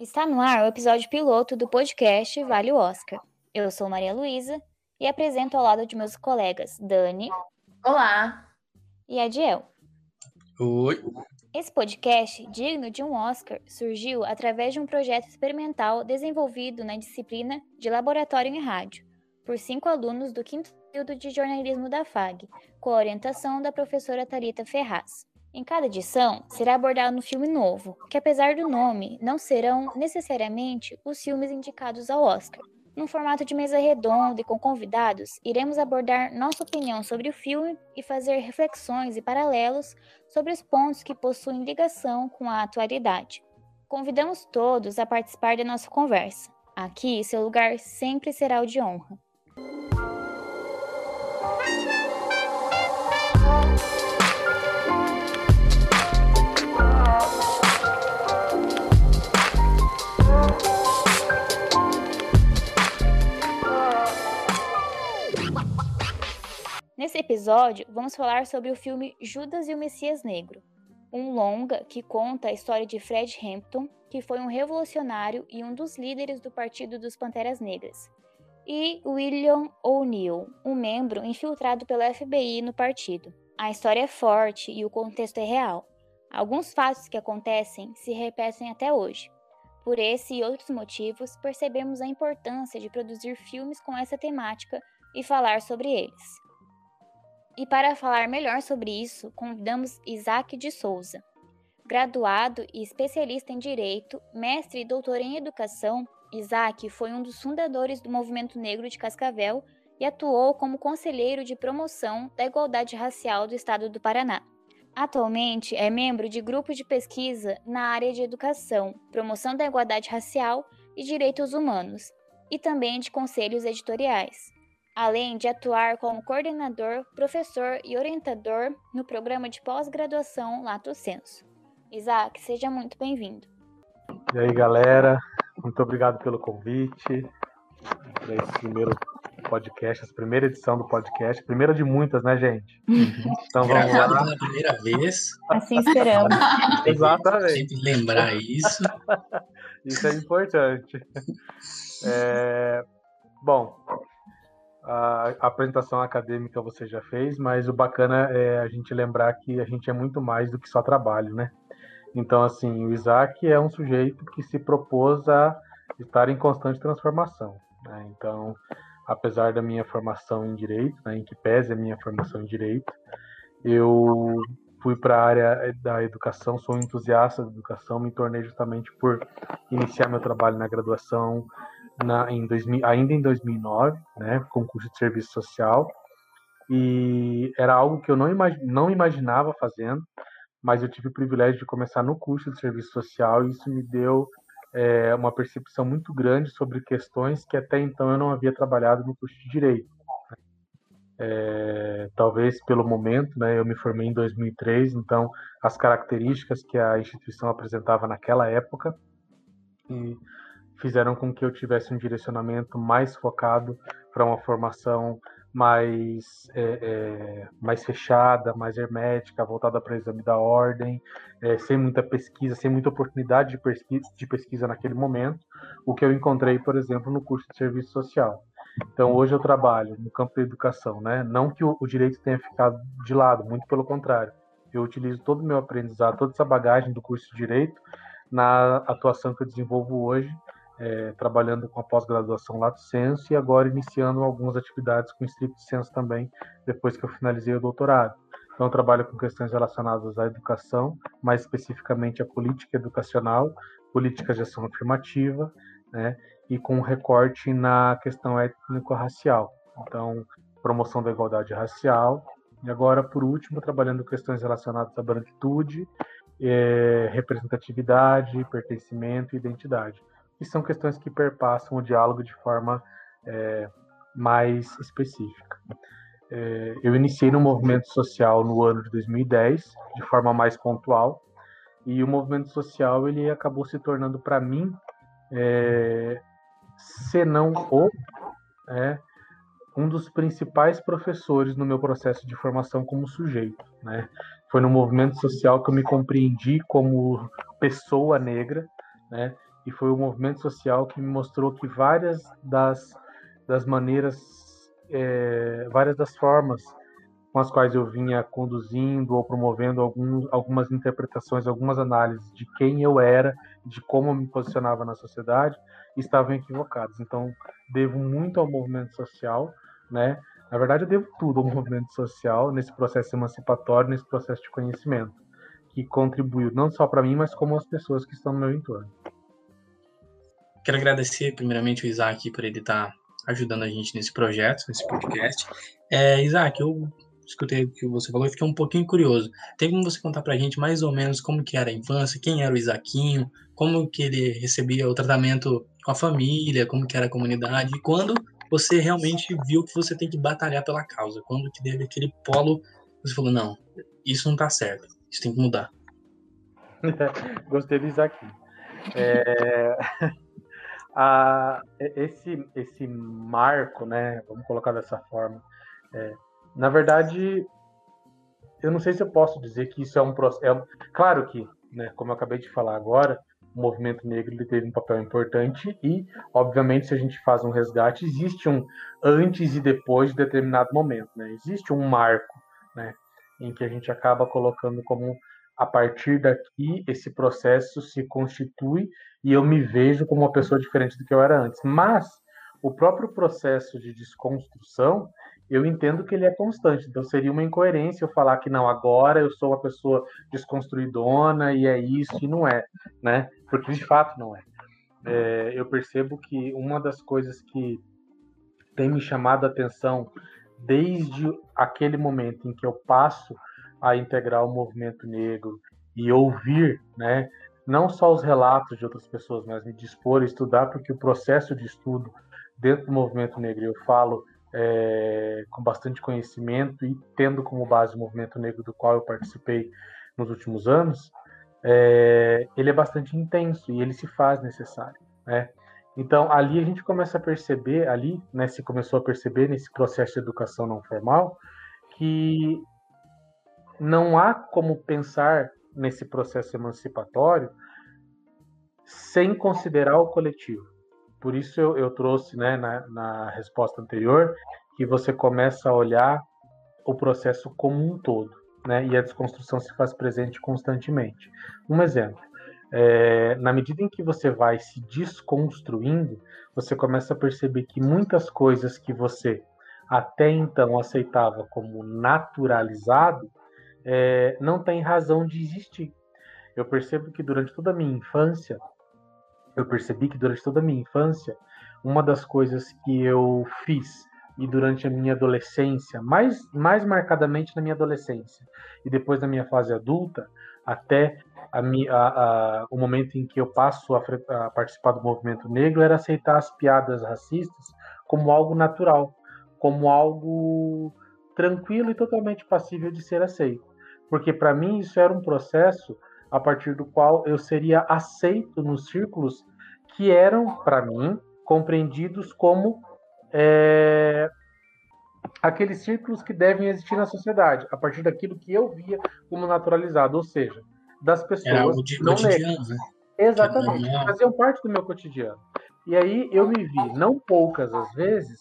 Está no ar o episódio piloto do podcast Vale o Oscar. Eu sou Maria Luísa e apresento ao lado de meus colegas Dani. Olá! E Adiel. Oi! Esse podcast, digno de um Oscar, surgiu através de um projeto experimental desenvolvido na disciplina de Laboratório em Rádio, por cinco alunos do quinto período de jornalismo da FAG, com a orientação da professora Talita Ferraz. Em cada edição, será abordado um filme novo, que apesar do nome, não serão necessariamente os filmes indicados ao Oscar. Num formato de mesa redonda e com convidados, iremos abordar nossa opinião sobre o filme e fazer reflexões e paralelos sobre os pontos que possuem ligação com a atualidade. Convidamos todos a participar da nossa conversa. Aqui, seu lugar sempre será o de honra. Nesse episódio, vamos falar sobre o filme Judas e o Messias Negro, um longa que conta a história de Fred Hampton, que foi um revolucionário e um dos líderes do Partido dos Panteras Negras, e William O'Neill, um membro infiltrado pelo FBI no partido. A história é forte e o contexto é real. Alguns fatos que acontecem se repetem até hoje. Por esse e outros motivos, percebemos a importância de produzir filmes com essa temática e falar sobre eles. E para falar melhor sobre isso, convidamos Isaac de Souza. Graduado e especialista em Direito, mestre e doutor em Educação, Isaac foi um dos fundadores do Movimento Negro de Cascavel e atuou como conselheiro de promoção da igualdade racial do estado do Paraná. Atualmente é membro de grupo de pesquisa na área de educação, promoção da igualdade racial e direitos humanos, e também de conselhos editoriais além de atuar como coordenador, professor e orientador no programa de pós-graduação Lato Senso. Isaac, seja muito bem-vindo. E aí, galera, muito obrigado pelo convite para esse primeiro podcast, essa primeira edição do podcast, primeira de muitas, né, gente? Então vamos Gravado lá. pela primeira vez. Assim esperamos. Exatamente. Sempre lembrar isso. isso é importante. É... Bom, a, apresentação acadêmica você já fez, mas o bacana é a gente lembrar que a gente é muito mais do que só trabalho, né? Então, assim, o Isaac é um sujeito que se propôs a estar em constante transformação. Né? Então, apesar da minha formação em direito, né, em que pese a minha formação em direito, eu fui para a área da educação, sou entusiasta da educação, me tornei justamente por iniciar meu trabalho na graduação, na, em 2000, ainda em 2009, né, concurso de serviço social, e era algo que eu não, imag, não imaginava fazendo, mas eu tive o privilégio de começar no curso de serviço social e isso me deu é, uma percepção muito grande sobre questões que até então eu não havia trabalhado no curso de direito. É, talvez pelo momento, né, eu me formei em 2003, então as características que a instituição apresentava naquela época e fizeram com que eu tivesse um direcionamento mais focado para uma formação mais, é, é, mais fechada, mais hermética, voltada para o exame da ordem, é, sem muita pesquisa, sem muita oportunidade de pesquisa, de pesquisa naquele momento, o que eu encontrei, por exemplo, no curso de serviço social. Então, hoje eu trabalho no campo da educação, né? Não que o, o direito tenha ficado de lado, muito pelo contrário. Eu utilizo todo o meu aprendizado, toda essa bagagem do curso de direito na atuação que eu desenvolvo hoje é, trabalhando com a pós-graduação Lato Senso e agora iniciando algumas atividades com estricto senso também, depois que eu finalizei o doutorado. Então, eu trabalho com questões relacionadas à educação, mais especificamente a política educacional, políticas de ação afirmativa, né, e com um recorte na questão étnico-racial. Então, promoção da igualdade racial. E agora, por último, trabalhando questões relacionadas à branquitude, é, representatividade, pertencimento e identidade e são questões que perpassam o diálogo de forma é, mais específica. É, eu iniciei no movimento social no ano de 2010, de forma mais pontual, e o movimento social ele acabou se tornando para mim, é, se não o, é, um dos principais professores no meu processo de formação como sujeito. Né? Foi no movimento social que eu me compreendi como pessoa negra, né? E foi o movimento social que me mostrou que várias das, das maneiras, é, várias das formas com as quais eu vinha conduzindo ou promovendo algum, algumas interpretações, algumas análises de quem eu era, de como eu me posicionava na sociedade, estavam equivocadas. Então, devo muito ao movimento social, né? Na verdade, eu devo tudo ao movimento social nesse processo emancipatório, nesse processo de conhecimento, que contribuiu não só para mim, mas como as pessoas que estão no meu entorno. Quero agradecer primeiramente o Isaac por ele estar ajudando a gente nesse projeto, nesse podcast. É, Isaac, eu escutei o que você falou e fiquei um pouquinho curioso. Tem como você contar pra gente mais ou menos como que era a infância, quem era o Isaquinho, como que ele recebia o tratamento com a família, como que era a comunidade, e quando você realmente viu que você tem que batalhar pela causa, quando que teve aquele polo, você falou, não, isso não tá certo, isso tem que mudar. Gostei do Isaquinho. É... a, esse, esse marco, né, vamos colocar dessa forma, é, na verdade, eu não sei se eu posso dizer que isso é um processo. É, claro que, né, como eu acabei de falar agora, o movimento negro ele teve um papel importante e, obviamente, se a gente faz um resgate, existe um antes e depois de determinado momento, né? Existe um marco, né, em que a gente acaba colocando como a partir daqui esse processo se constitui e eu me vejo como uma pessoa diferente do que eu era antes. Mas o próprio processo de desconstrução eu entendo que ele é constante. Então seria uma incoerência eu falar que não, agora eu sou uma pessoa desconstruidona e é isso, e não é, né? Porque de fato não é. é eu percebo que uma das coisas que tem me chamado a atenção desde aquele momento em que eu passo a integrar o movimento negro e ouvir, né, não só os relatos de outras pessoas, mas me dispor a estudar, porque o processo de estudo dentro do movimento negro, eu falo é, com bastante conhecimento e tendo como base o movimento negro do qual eu participei nos últimos anos, é, ele é bastante intenso e ele se faz necessário, né? Então ali a gente começa a perceber, ali, né, se começou a perceber nesse processo de educação não formal, que não há como pensar nesse processo emancipatório sem considerar o coletivo. Por isso eu, eu trouxe né, na, na resposta anterior que você começa a olhar o processo como um todo, né? E a desconstrução se faz presente constantemente. Um exemplo: é, na medida em que você vai se desconstruindo, você começa a perceber que muitas coisas que você até então aceitava como naturalizado é, não tem razão de existir. Eu percebo que durante toda a minha infância eu percebi que durante toda a minha infância, uma das coisas que eu fiz e durante a minha adolescência, mais, mais marcadamente na minha adolescência e depois na minha fase adulta, até a, a, a, o momento em que eu passo a, participar do movimento negro, era aceitar as piadas racistas como algo natural, como algo tranquilo e totalmente passível de ser aceito. Porque para mim isso era um processo a partir do qual eu seria aceito nos círculos que eram, para mim, compreendidos como é, aqueles círculos que devem existir na sociedade, a partir daquilo que eu via como naturalizado, ou seja, das pessoas não negras. Né? Exatamente, que faziam parte do meu cotidiano. E aí eu me vi, não poucas às vezes,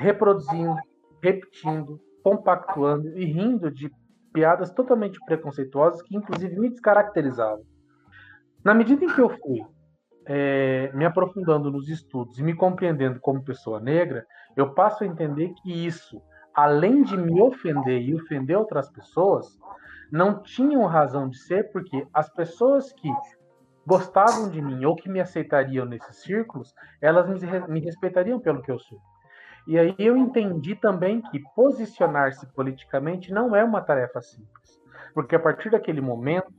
reproduzindo, repetindo, compactuando e rindo de piadas totalmente preconceituosas que inclusive me descaracterizavam. Na medida em que eu fui é, me aprofundando nos estudos e me compreendendo como pessoa negra, eu passo a entender que isso, além de me ofender e ofender outras pessoas, não tinham razão de ser, porque as pessoas que gostavam de mim ou que me aceitariam nesses círculos, elas me, me respeitariam pelo que eu sou. E aí eu entendi também que posicionar-se politicamente não é uma tarefa simples, porque a partir daquele momento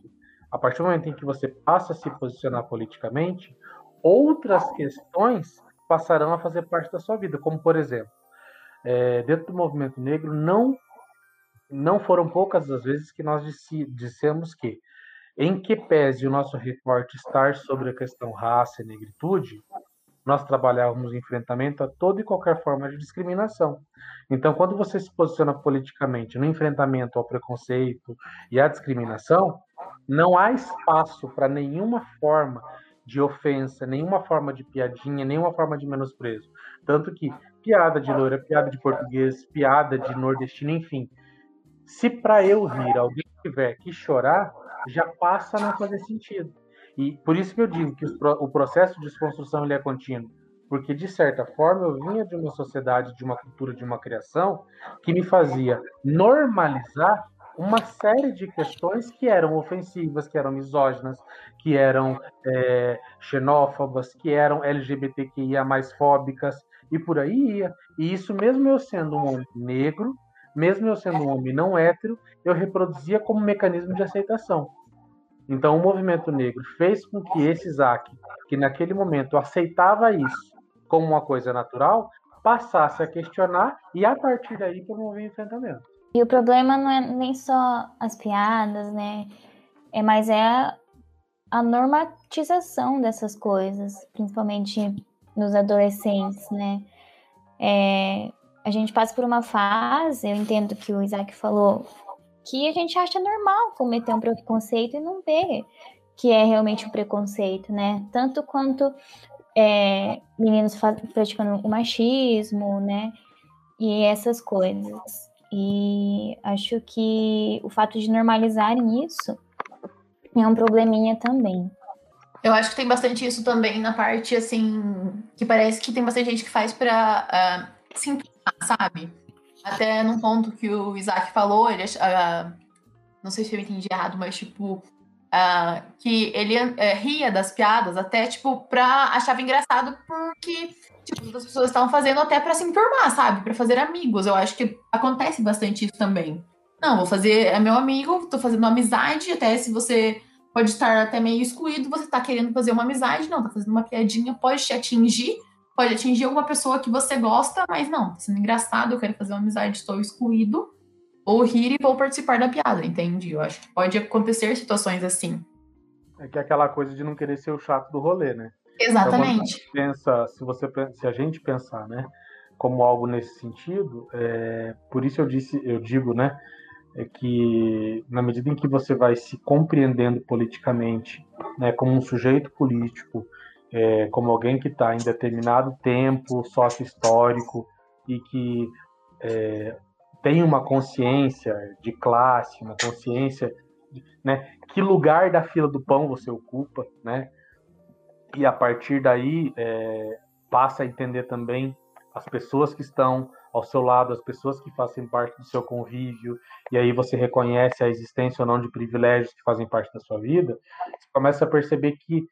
a partir do momento em que você passa a se posicionar politicamente, outras questões passarão a fazer parte da sua vida, como por exemplo, é, dentro do movimento negro não não foram poucas as vezes que nós disse, dissemos que, em que pese o nosso recorte estar sobre a questão raça e negritude, nós trabalhávamos enfrentamento a toda e qualquer forma de discriminação. Então, quando você se posiciona politicamente no enfrentamento ao preconceito e à discriminação, não há espaço para nenhuma forma de ofensa, nenhuma forma de piadinha, nenhuma forma de menosprezo. Tanto que piada de loira, piada de português, piada de nordestino, enfim. Se para eu rir alguém tiver que chorar, já passa a não fazer sentido. E por isso que eu digo que o processo de desconstrução ele é contínuo. Porque, de certa forma, eu vinha de uma sociedade, de uma cultura, de uma criação que me fazia normalizar uma série de questões que eram ofensivas, que eram misóginas, que eram é, xenófobas, que eram LGBTQIA mais fóbicas, e por aí ia. E isso mesmo eu sendo um homem negro, mesmo eu sendo um homem não hétero, eu reproduzia como mecanismo de aceitação. Então o movimento negro fez com que esse Isaac, que naquele momento aceitava isso como uma coisa natural, passasse a questionar e a partir daí promover enfrentamento. E o problema não é nem só as piadas, né? É mais é a, a normatização dessas coisas, principalmente nos adolescentes, né? É, a gente passa por uma fase, eu entendo que o Isaac falou, que a gente acha normal cometer um preconceito e não vê que é realmente um preconceito, né? Tanto quanto é, meninos praticando o machismo, né? E essas coisas. E acho que o fato de normalizarem isso é um probleminha também. Eu acho que tem bastante isso também na parte, assim, que parece que tem bastante gente que faz pra uh, se sabe? Até num ponto que o Isaac falou, ele, uh, não sei se eu entendi errado, mas tipo, uh, que ele uh, ria das piadas até, tipo, pra achava engraçado porque tipo, as pessoas estavam fazendo até para se enturmar, sabe? Para fazer amigos. Eu acho que acontece bastante isso também. Não, vou fazer, é meu amigo, tô fazendo uma amizade, até se você pode estar até meio excluído, você tá querendo fazer uma amizade, não, tá fazendo uma piadinha, pode te atingir, pode atingir alguma pessoa que você gosta, mas não, tá sendo engraçado, eu quero fazer uma amizade, estou excluído, ou rir e vou participar da piada, entende? Eu acho que pode acontecer situações assim. É que é aquela coisa de não querer ser o chato do rolê, né? Exatamente. Então, pensa, se você se a gente pensar, né, como algo nesse sentido, é, por isso eu disse, eu digo, né, é que na medida em que você vai se compreendendo politicamente, né, como um sujeito político, é, como alguém que está em determinado tempo sócio-histórico e que é, tem uma consciência de classe, uma consciência, né, que lugar da fila do pão você ocupa, né, e a partir daí é, passa a entender também as pessoas que estão ao seu lado, as pessoas que fazem parte do seu convívio, e aí você reconhece a existência ou não de privilégios que fazem parte da sua vida, você começa a perceber que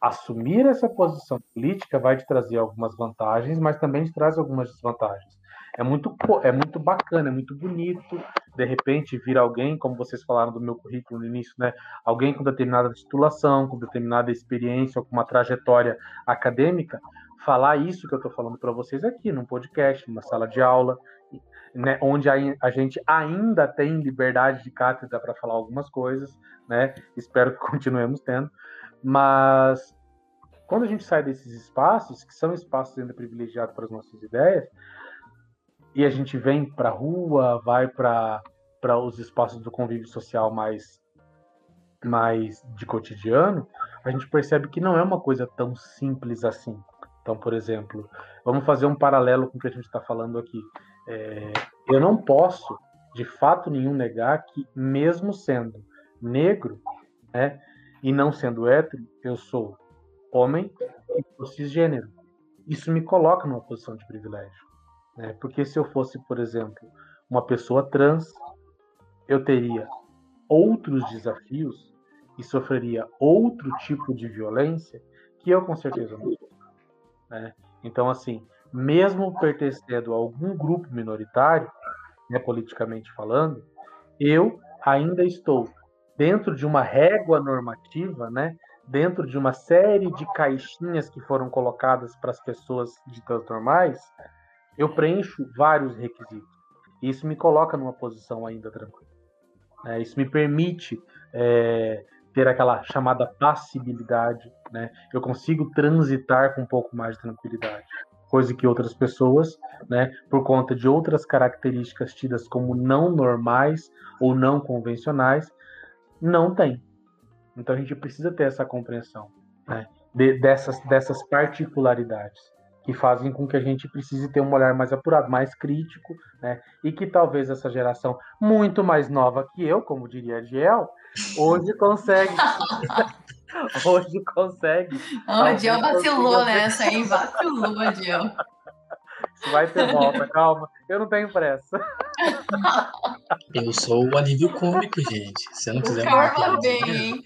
assumir essa posição política vai te trazer algumas vantagens, mas também te traz algumas desvantagens. É muito, é muito bacana, é muito bonito, de repente, vir alguém, como vocês falaram do meu currículo no início, né? Alguém com determinada titulação, com determinada experiência, com uma trajetória acadêmica, falar isso que eu estou falando para vocês aqui, num podcast, numa sala de aula, né, onde a, gente ainda tem liberdade de cátedra para falar algumas coisas, né? Espero que continuemos tendo, mas quando a gente sai desses espaços, que são espaços ainda privilegiados para as nossas ideias, e a gente vem para a rua, vai para os espaços do convívio social mais, mais de cotidiano, a gente percebe que não é uma coisa tão simples assim. Então, por exemplo, vamos fazer um paralelo com o que a gente está falando aqui. É, eu não posso, de fato nenhum, negar que, mesmo sendo negro, né, e não sendo hétero, eu sou homem e sou cisgênero. Isso me coloca numa posição de privilégio. Né? Porque se eu fosse, por exemplo, uma pessoa trans, eu teria outros desafios e sofreria outro tipo de violência que eu com certeza não sou. Né? Então, assim, mesmo pertencendo a algum grupo minoritário, né, politicamente falando, eu ainda estou dentro de uma régua normativa, né, dentro de uma série de caixinhas que foram colocadas para as pessoas ditas normais, eu preencho vários requisitos. Isso me coloca numa posição ainda tranquila. É, isso me permite é, ter aquela chamada passibilidade. Né? Eu consigo transitar com um pouco mais de tranquilidade. Coisa que outras pessoas, né, por conta de outras características tidas como não normais ou não convencionais, não têm. Então a gente precisa ter essa compreensão. Né? de, dessas, dessas particularidades que fazem com que a gente precise ter um olhar mais apurado, mais crítico, né? E que talvez essa geração muito mais nova que eu, como diria a Giel, hoje consegue. hoje consegue. Oh, o Giel vacilou nessa, hein? Vacilou, Giel. Vai ter volta, calma. Eu não tenho pressa. Eu sou o alívio cômico, gente. Se eu não quiser uma piadinha.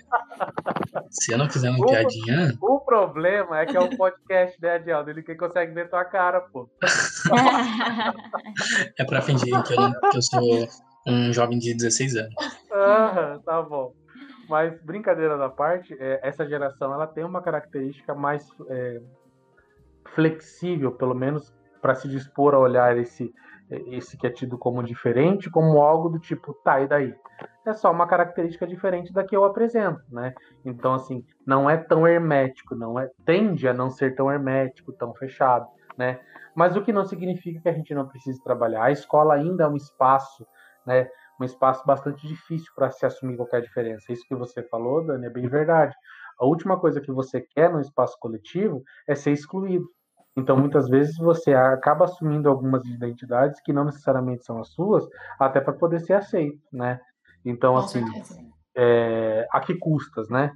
Se eu não quiser uma o, piadinha. O problema é que é um podcast, né, Adialdo? Ele que consegue ver tua cara, pô. é pra fingir que eu, que eu sou um jovem de 16 anos. Ah, tá bom. Mas, brincadeira da parte, é, essa geração ela tem uma característica mais é, flexível, pelo menos para se dispor a olhar esse, esse que é tido como diferente, como algo do tipo, tá, e daí? É só uma característica diferente da que eu apresento, né? Então, assim, não é tão hermético, não é, tende a não ser tão hermético, tão fechado, né? Mas o que não significa que a gente não precise trabalhar. A escola ainda é um espaço, né? Um espaço bastante difícil para se assumir qualquer diferença. Isso que você falou, Dani, é bem verdade. A última coisa que você quer no espaço coletivo é ser excluído. Então, muitas vezes você acaba assumindo algumas identidades que não necessariamente são as suas, até para poder ser aceito, né? Então, Com assim, é, a que custas, né?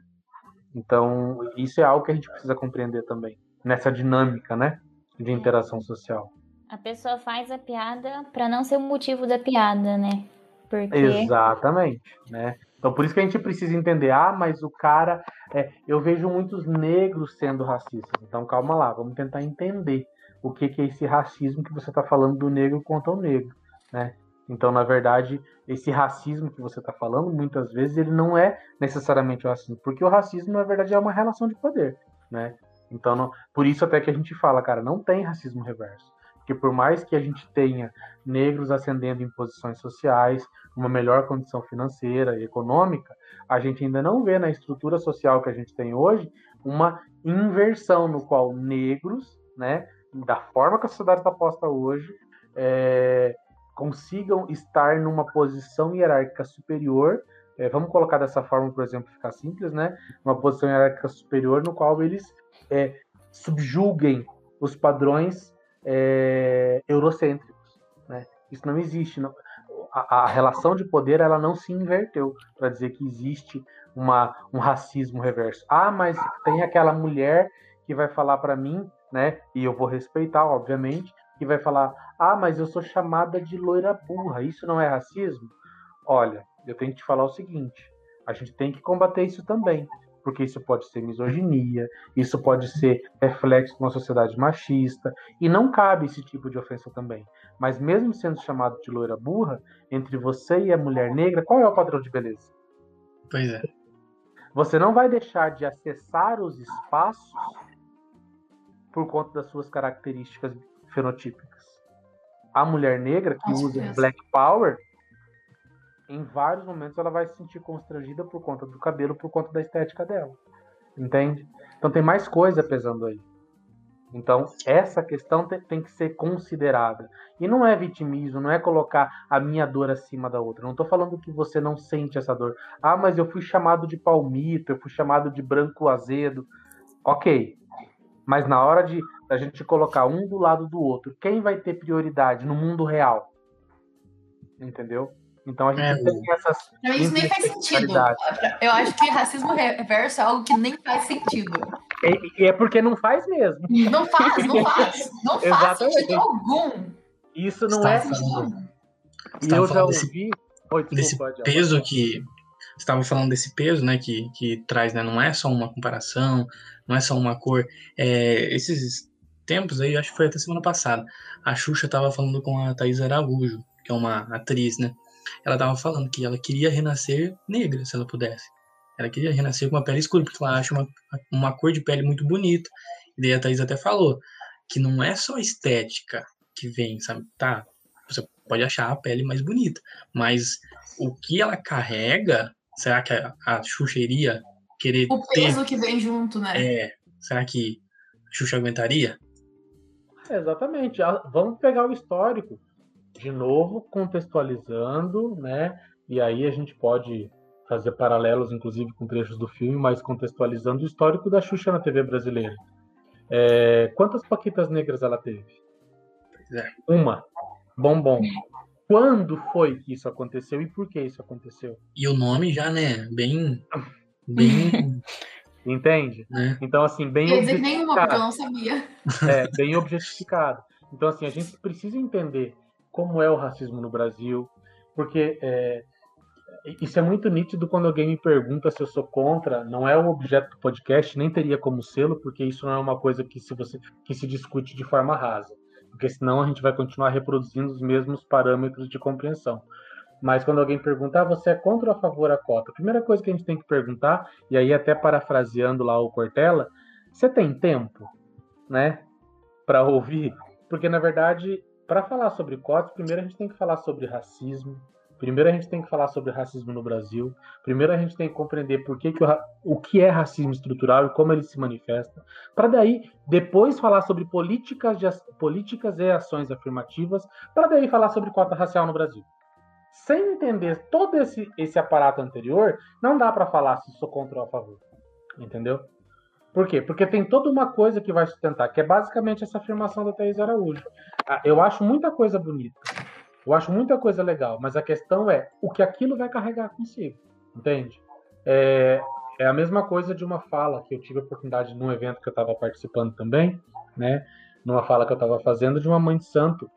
Então, isso é algo que a gente precisa compreender também, nessa dinâmica, né? De interação social. A pessoa faz a piada para não ser o motivo da piada, né? Porque Exatamente, né? Então, por isso que a gente precisa entender, ah, mas o cara, é, eu vejo muitos negros sendo racistas. Então, calma lá, vamos tentar entender o que, que é esse racismo que você está falando do negro contra o negro, né? Então, na verdade, esse racismo que você está falando, muitas vezes, ele não é necessariamente o racismo, porque o racismo, na verdade, é uma relação de poder, né? Então, não- por isso até que a gente fala, cara, não tem racismo reverso. Porque por mais que a gente tenha negros ascendendo em posições sociais, uma melhor condição financeira e econômica, a gente ainda não vê na estrutura social que a gente tem hoje uma inversão no qual negros, né, da forma que a sociedade está posta hoje, é, consigam estar numa posição hierárquica superior. é, vamos colocar dessa forma, por exemplo, ficar simples, né? Uma posição hierárquica superior no qual eles é, subjuguem os padrões é, eurocêntricos. Né? Isso não existe. Não, a, a, relação de poder ela não se inverteu para dizer que existe uma, um racismo reverso. Ah, mas tem aquela mulher que vai falar para mim, né? E eu vou respeitar, obviamente, que vai falar: ah, mas eu sou chamada de loira burra. Isso não é racismo? Olha, eu tenho que te falar o seguinte: a gente tem que combater isso também porque isso pode ser misoginia, isso pode ser reflexo de uma sociedade machista, e não cabe esse tipo de ofensa também. Mas mesmo sendo chamado de loira burra, entre você e a mulher negra, qual é o padrão de beleza? Pois é. Você não vai deixar de acessar os espaços por conta das suas características fenotípicas. A mulher negra que Com usa certeza. black power, em vários momentos ela vai se sentir constrangida por conta do cabelo, por conta da estética dela. Entende? Então tem mais coisa pesando aí. Então, essa questão te- tem que ser considerada. E não é vitimismo, não é colocar a minha dor acima da outra. Não estou falando que você não sente essa dor. Ah, mas eu fui chamado de palmito, eu fui chamado de branco azedo. Ok. Mas na hora de a gente colocar um do lado do outro, quem vai ter prioridade no mundo real? Entendeu? Então a gente É, tem essas. Pra mim, isso nem faz sentido. interseccionalidades. Eu acho que racismo reverso é algo que nem faz sentido. E, e é porque não faz mesmo. Não faz, não faz. Não faz sentido algum. Isso não é. falando- E eu já ouvi. Oi, desculpa, desse Adiel. peso que você estava falando desse peso, né, que, que traz, né, não é só uma comparação, não é só uma cor. É, esses tempos aí, acho que foi até semana passada, a Xuxa estava falando com a Thaís Araújo, que é uma atriz, né? Ela estava falando que ela queria renascer negra, se ela pudesse. Ela queria renascer com uma pele escura, porque ela acha uma, uma cor de pele muito bonita. E daí a Thaís até falou que não é só estética que vem, sabe? Tá, você pode achar a pele mais bonita, mas o que ela carrega, será que a, a Xuxa iria querer O ter? peso que vem junto, né? É, será que a Xuxa aguentaria? É, Exatamente. Ah, Vamos pegar o histórico de novo, contextualizando, né? E aí a gente pode fazer paralelos, inclusive, com trechos do filme, mas contextualizando o histórico da Xuxa na TV brasileira. É, quantas paquitas negras ela teve? É. Uma. Bombom. Quando foi que isso aconteceu e por que isso aconteceu? E o nome já, né? Bem. Bem. Entende? né? Então, assim, bem Quer dizer nenhuma, porque eu não sabia. É, bem objetificado. Então, assim, a gente precisa entender como é o racismo no Brasil, porque é, isso é muito nítido quando alguém me pergunta se eu sou contra. Não é o objeto do podcast, nem teria como selo, porque isso não é uma coisa que se você que se discute de forma rasa, porque senão a gente vai continuar reproduzindo os mesmos parâmetros de compreensão. Mas quando alguém perguntar, ah, você é contra ou a favor da cota? A primeira coisa que a gente tem que perguntar, e aí até parafraseando lá o Cortella, você tem tempo, né, para ouvir? Porque na verdade, para falar sobre cotas, primeiro a gente tem que falar sobre racismo. Primeiro a gente tem que falar sobre racismo no Brasil. Primeiro a gente tem que compreender por que, que o, o que é racismo estrutural e como ele se manifesta. Para daí depois falar sobre políticas, de, políticas e ações afirmativas. Para daí falar sobre cota racial no Brasil. Sem entender todo esse, esse aparato anterior, não dá para falar se sou contra ou a favor. Entendeu? Por quê? Porque tem toda uma coisa que vai sustentar, que é basicamente essa afirmação da Thaís Araújo. Ah, Eu acho muita coisa bonita, eu acho muita coisa legal, mas a questão é o que aquilo vai carregar consigo, entende? É, é a mesma coisa de uma fala que eu tive a oportunidade num evento que eu estava participando também, né? Numa fala que eu estava fazendo de uma mãe de santo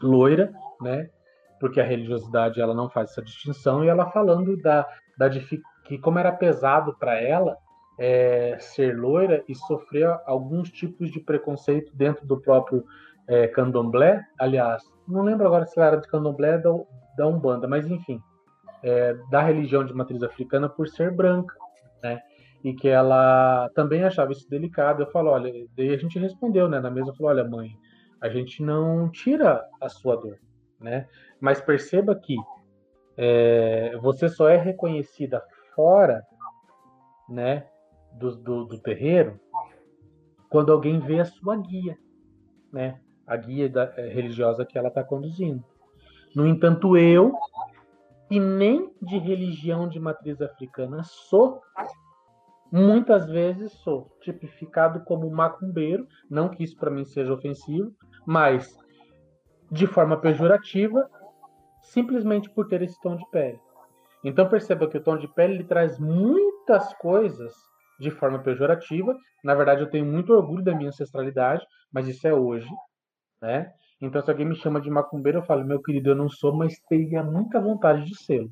loira, né? Porque a religiosidade ela não faz essa distinção e ela falando da, da que como era pesado para ela é, ser loira e sofrer alguns tipos de preconceito dentro do próprio é, candomblé. Aliás, não lembro agora se ela era de candomblé da, da Umbanda, mas enfim, é, da religião de matriz africana por ser branca, né? E que ela também achava isso delicado. Eu falo, olha, daí a gente respondeu, né? Na mesa falou, olha, mãe, a gente não tira a sua dor, né? Mas perceba que é, você só é reconhecida fora, né? Do, do, do terreiro quando alguém vê a sua guia, né? A guia da, eh, religiosa que ela está conduzindo. No entanto, eu, que nem de religião de matriz africana sou, muitas vezes sou tipificado como macumbeiro, não que isso para mim seja ofensivo, mas de forma pejorativa, simplesmente por ter esse tom de pele. Então perceba que o tom de pele ele traz muitas coisas de forma pejorativa. Na verdade, eu tenho muito orgulho da minha ancestralidade, mas isso é hoje, né? Então, se alguém me chama de macumbeiro, eu falo, meu querido, eu não sou, mas teria muita vontade de ser.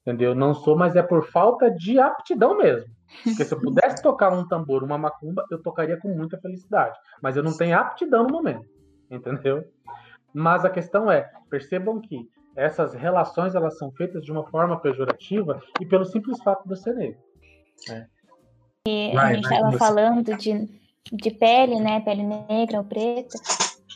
Entendeu? Não sou, mas é por falta de aptidão mesmo. Porque se eu pudesse tocar um tambor, uma macumba, eu tocaria com muita felicidade. Mas eu não tenho aptidão no momento. Entendeu? Mas a questão é, percebam que essas relações elas são feitas de uma forma pejorativa e pelo simples fato de eu ser negro. E a Vai, gente vai estava falando de, de pele, né? Pele negra ou preta.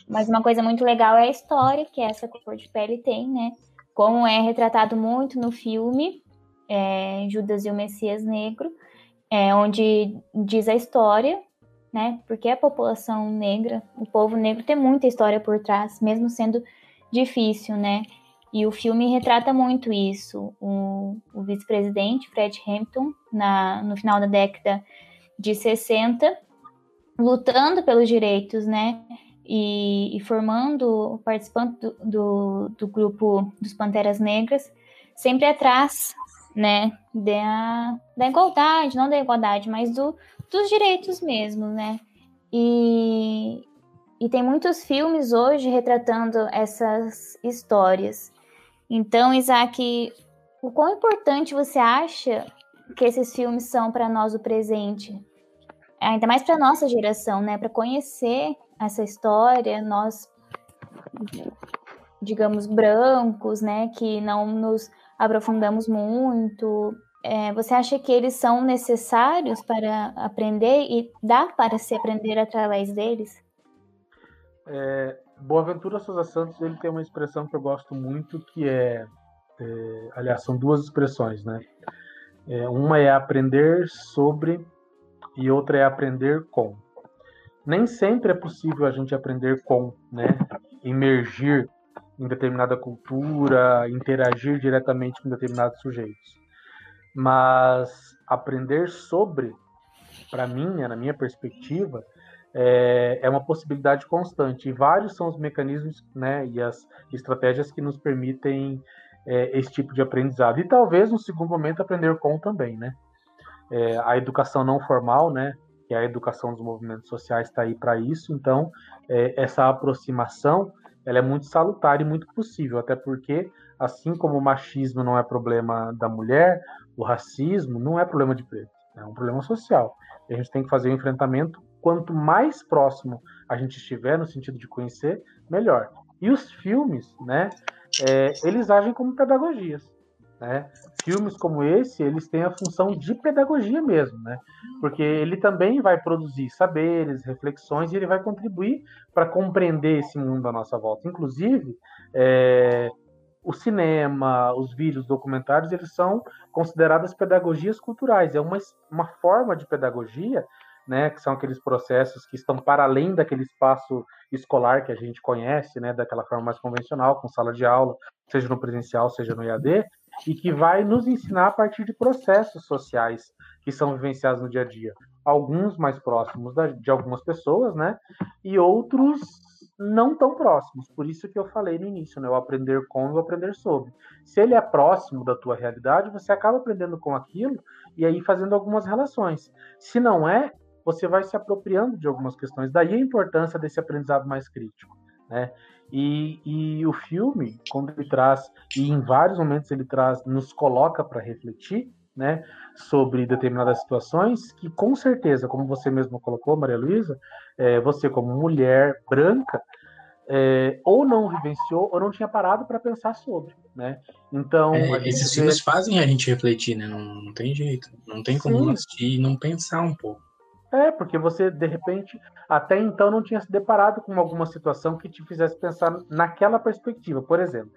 Mas uma coisa muito legal é a história que essa cor de pele tem, né? Como é retratado muito no filme é, Judas e o Messias Negro, é, onde diz a história, né? Porque a população negra, o povo negro tem muita história por trás, mesmo sendo difícil, né? E o filme retrata muito isso. O, o vice-presidente Fred Hampton, na, no final da década de 60, lutando pelos direitos, né? E, e formando, participando do, do, do grupo dos Panteras Negras, sempre atrás, né? Da, da igualdade, não da igualdade, mas do, dos direitos mesmo, né? E, e tem muitos filmes hoje retratando essas histórias. Então, Isaac, o quão importante você acha que esses filmes são para nós o presente? Ainda mais para nossa geração, né? Para conhecer essa história, nós, digamos, brancos, né? Que não nos aprofundamos muito. É, você acha que eles são necessários para aprender e dá para se aprender através deles? É, Boaventura Souza Santos ele tem uma expressão que eu gosto muito que é, é aliás são duas expressões né? É, uma é aprender sobre e outra é aprender com. Nem sempre é possível a gente aprender com né? Emergir em determinada cultura interagir diretamente com determinados sujeitos. Mas aprender sobre, para mim, na minha perspectiva, é, é, uma possibilidade constante. E vários são os mecanismos né, e as estratégias que nos permitem é, esse tipo de aprendizado. E talvez, no segundo momento, aprender com também, né? É, a educação não formal, né? Que é a educação dos movimentos sociais está aí para isso. Então, é, essa aproximação, ela é muito salutar e muito possível, até porque, assim como o machismo não é problema da mulher, o racismo não é problema de preto, é um problema social. A gente tem que fazer o um enfrentamento quanto mais próximo a gente estiver no sentido de conhecer, melhor. E os filmes, né? É, eles agem como pedagogias. Né? Filmes como esse, eles têm a função de pedagogia mesmo, né? Porque ele também vai produzir saberes, reflexões e ele vai contribuir para compreender esse mundo à nossa volta. Inclusive, é, o cinema, os vídeos, documentários, eles são consideradas pedagogias culturais. É uma, uma forma de pedagogia, né, que são aqueles processos que estão para além daquele espaço escolar que a gente conhece, né, daquela forma mais convencional, com sala de aula, seja no presencial, seja no EAD, e que vai nos ensinar a partir de processos sociais que são vivenciados no dia a dia. Alguns mais próximos de algumas pessoas, né, e outros não tão próximos. Por isso que eu falei no início, né? O aprender com e o aprender sobre. Se ele é próximo da tua realidade, você acaba aprendendo com aquilo e aí fazendo algumas relações. Se não é, você vai se apropriando de algumas questões. Daí a importância desse aprendizado mais crítico, né? E, e o filme, quando ele traz, e em vários momentos ele traz, nos coloca para refletir, né, sobre determinadas situações que, com certeza, como você mesmo colocou, Maria Luísa, é, você como mulher branca, é, ou não vivenciou ou não tinha parado para pensar sobre, né? Então é, esses vê... filmes fazem a gente refletir, né? Não, não tem jeito, não tem como Sim. assistir e não pensar um pouco. É, porque você de repente até então não tinha se deparado com alguma situação que te fizesse pensar naquela perspectiva. Por exemplo,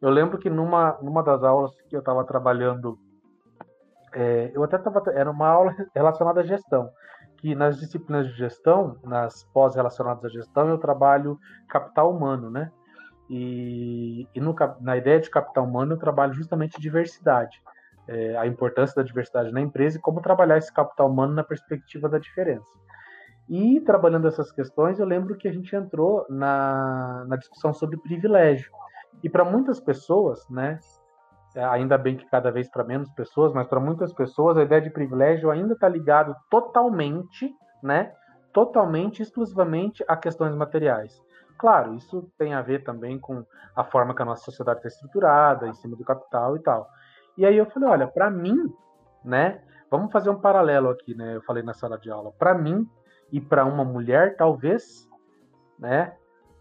eu lembro que numa numa das aulas que eu estava trabalhando é, eu até estava. Era uma aula relacionada à gestão. Que nas disciplinas de gestão, nas pós relacionadas à gestão, eu trabalho capital humano, né? E, e no, na ideia de capital humano, eu trabalho justamente diversidade. É, a importância da diversidade na empresa e como trabalhar esse capital humano na perspectiva da diferença. E trabalhando essas questões, eu lembro que a gente entrou na, na discussão sobre privilégio. E para muitas pessoas, né, é, ainda bem que cada vez para menos pessoas, mas para muitas pessoas a ideia de privilégio ainda está ligado totalmente, né? Totalmente, exclusivamente a questões materiais. Claro, isso tem a ver também com a forma que a nossa sociedade está estruturada, em cima do capital e tal. E aí eu falei, olha, para mim, né? Vamos fazer um paralelo aqui, né? Eu falei na sala de aula. Para mim e para uma mulher, talvez, né?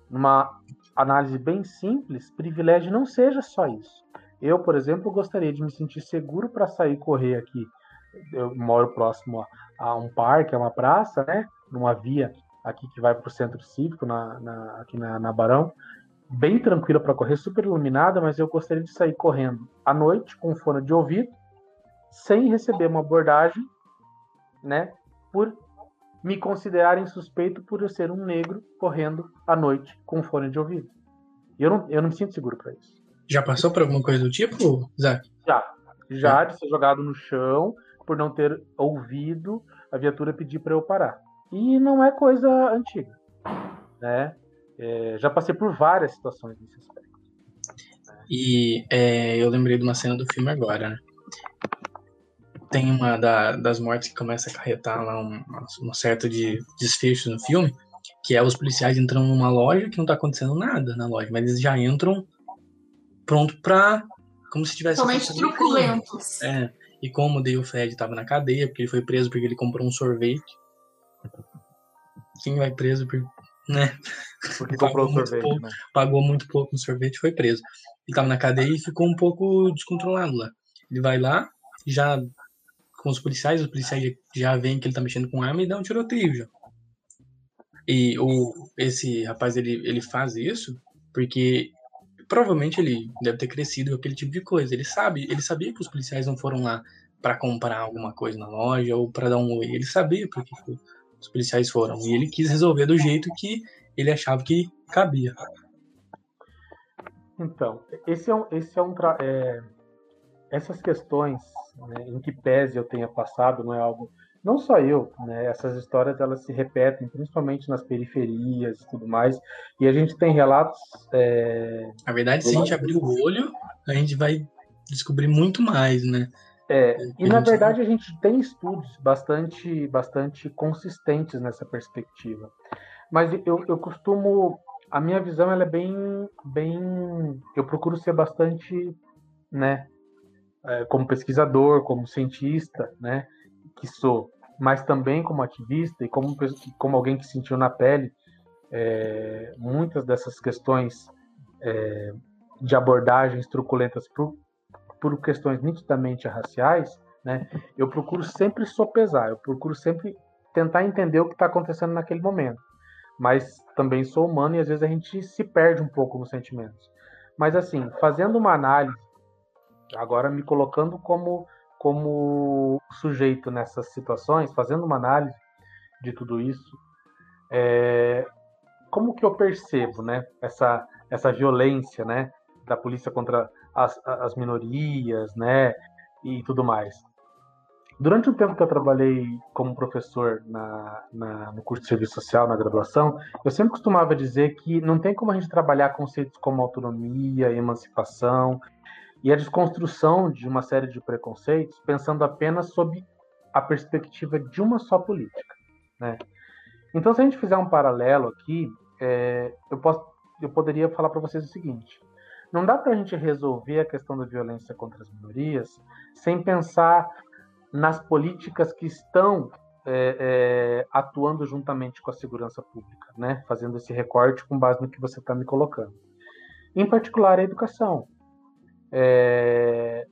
Numa análise bem simples, privilégio não seja só isso. Eu, por exemplo, gostaria de me sentir seguro para sair correr aqui. Eu moro próximo a, um parque, a uma praça, né? Numa via aqui que vai para o centro cívico, na, na, aqui na, na Barão. Bem tranquila para correr, super iluminada, mas eu gostaria de sair correndo à noite com fone de ouvido, sem receber uma abordagem, né? Por me considerarem suspeito por eu ser um negro correndo à noite com fone de ouvido. E eu não, eu não me sinto seguro para isso. Já passou por alguma coisa do tipo, Zac? Já. Já é. de ser jogado no chão por não ter ouvido a viatura pedir para eu parar. E não é coisa antiga, né? É, já passei por várias situações nesse aspecto. E é, eu lembrei de uma cena do filme agora, né? Tem uma da, das mortes que começa a acarretar lá um, um certo de desfecho no filme, que é os policiais entrando numa loja que não tá acontecendo nada na loja, mas eles já entram pronto pra. Como se tivesse. Totalmente truculentos. É. E como o Fred tava na cadeia, porque ele foi preso porque ele comprou um sorvete. Quem vai preso por. Né? Porque um sorvete. Pouco, né? Pagou muito pouco no sorvete foi preso. Ele tava na cadeia e ficou um pouco descontrolado lá. Ele vai lá, já com os policiais, os policiais já veem que ele tá mexendo com arma e dá um tiroteio já. E o, esse rapaz, ele, ele faz isso porque provavelmente ele deve ter crescido com aquele tipo de coisa. Ele sabe, ele sabia que os policiais não foram lá para comprar alguma coisa na loja ou para dar um oi. Ele sabia porque os policiais foram e ele quis resolver do jeito que ele achava que cabia. Então, esse é um, esse é um é, essas questões, né, em que pese eu tenha passado, não é algo não só eu, né? Essas histórias elas se repetem, principalmente nas periferias e tudo mais. E a gente tem relatos. É... Na verdade, se a gente abrir o olho, a gente vai descobrir muito mais, né? É, e na verdade a gente tem estudos bastante, bastante consistentes nessa perspectiva. Mas eu, eu costumo, a minha visão ela é bem, bem, eu procuro ser bastante, né, é, como pesquisador, como cientista, né, que sou, mas também como ativista e como, como alguém que sentiu na pele é, muitas dessas questões é, de abordagens truculentas por, por questões nitidamente raciais, né, eu procuro sempre sopesar, eu procuro sempre tentar entender o que está acontecendo naquele momento. Mas também sou humano e às vezes a gente se perde um pouco nos sentimentos. Mas assim, fazendo uma análise, agora me colocando como como sujeito nessas situações, fazendo uma análise de tudo isso, é, como que eu percebo, né, essa essa violência, né, da polícia contra as, as minorias, né, e tudo mais. Durante o tempo que eu trabalhei como professor na, na, no curso de serviço social, na graduação, eu sempre costumava dizer que não tem como a gente trabalhar conceitos como autonomia, emancipação e a desconstrução de uma série de preconceitos pensando apenas sob a perspectiva de uma só política. Né? Então, se a gente fizer um paralelo aqui, é, eu, posso, eu poderia falar para vocês o seguinte: não dá para a gente resolver a questão da violência contra as minorias sem pensar nas políticas que estão é, é, atuando juntamente com a segurança pública, né? fazendo esse recorte com base no que você está me colocando. Em particular, a educação. É...